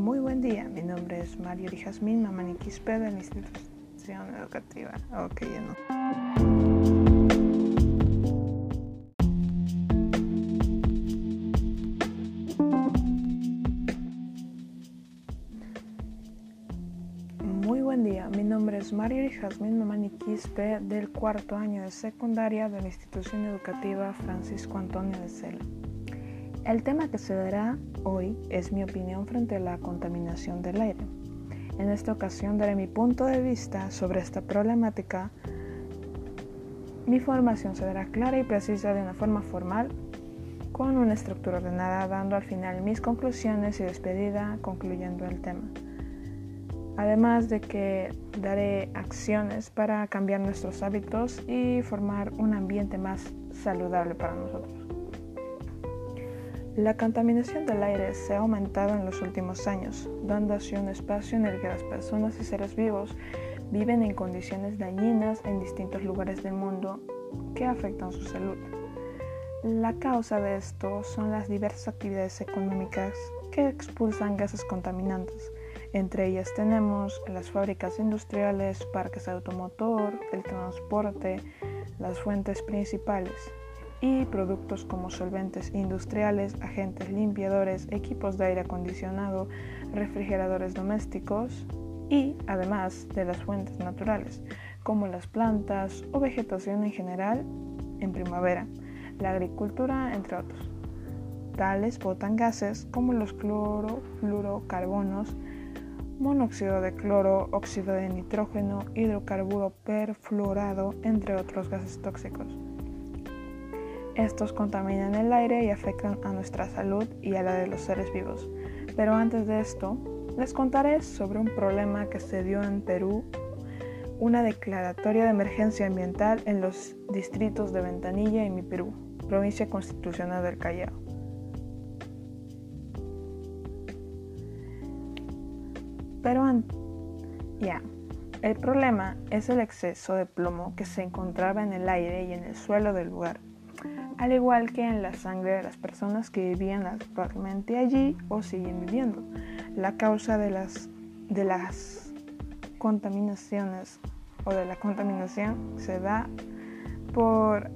Mi nombre es Mario Jazmín Mamani Quispe de la institución educativa. Ok, ya no. Muy buen día, mi nombre es Mario Jazmín Mamani Quispe del cuarto año de secundaria de la institución educativa Francisco Antonio de Cela. El tema que se dará hoy es mi opinión frente a la contaminación del aire. En esta ocasión daré mi punto de vista sobre esta problemática. Mi formación se dará clara y precisa de una forma formal, con una estructura ordenada, dando al final mis conclusiones y despedida concluyendo el tema. Además de que daré acciones para cambiar nuestros hábitos y formar un ambiente más saludable para nosotros. La contaminación del aire se ha aumentado en los últimos años, dando así un espacio en el que las personas y seres vivos viven en condiciones dañinas en distintos lugares del mundo que afectan su salud. La causa de esto son las diversas actividades económicas que expulsan gases contaminantes. Entre ellas tenemos las fábricas industriales, parques automotor, el transporte, las fuentes principales, y productos como solventes industriales, agentes limpiadores, equipos de aire acondicionado, refrigeradores domésticos y además de las fuentes naturales como las plantas o vegetación en general en primavera, la agricultura entre otros. Tales botan gases como los clorofluorocarbonos, monóxido de cloro, óxido de nitrógeno, hidrocarburo perfluorado, entre otros gases tóxicos. Estos contaminan el aire y afectan a nuestra salud y a la de los seres vivos. Pero antes de esto, les contaré sobre un problema que se dio en Perú, una declaratoria de emergencia ambiental en los distritos de Ventanilla y Mi Perú, provincia constitucional del Callao. Pero ya, el problema es el exceso de plomo que se encontraba en el aire y en el suelo del lugar al igual que en la sangre de las personas que vivían actualmente allí o siguen viviendo. La causa de las, de las contaminaciones o de la contaminación se da por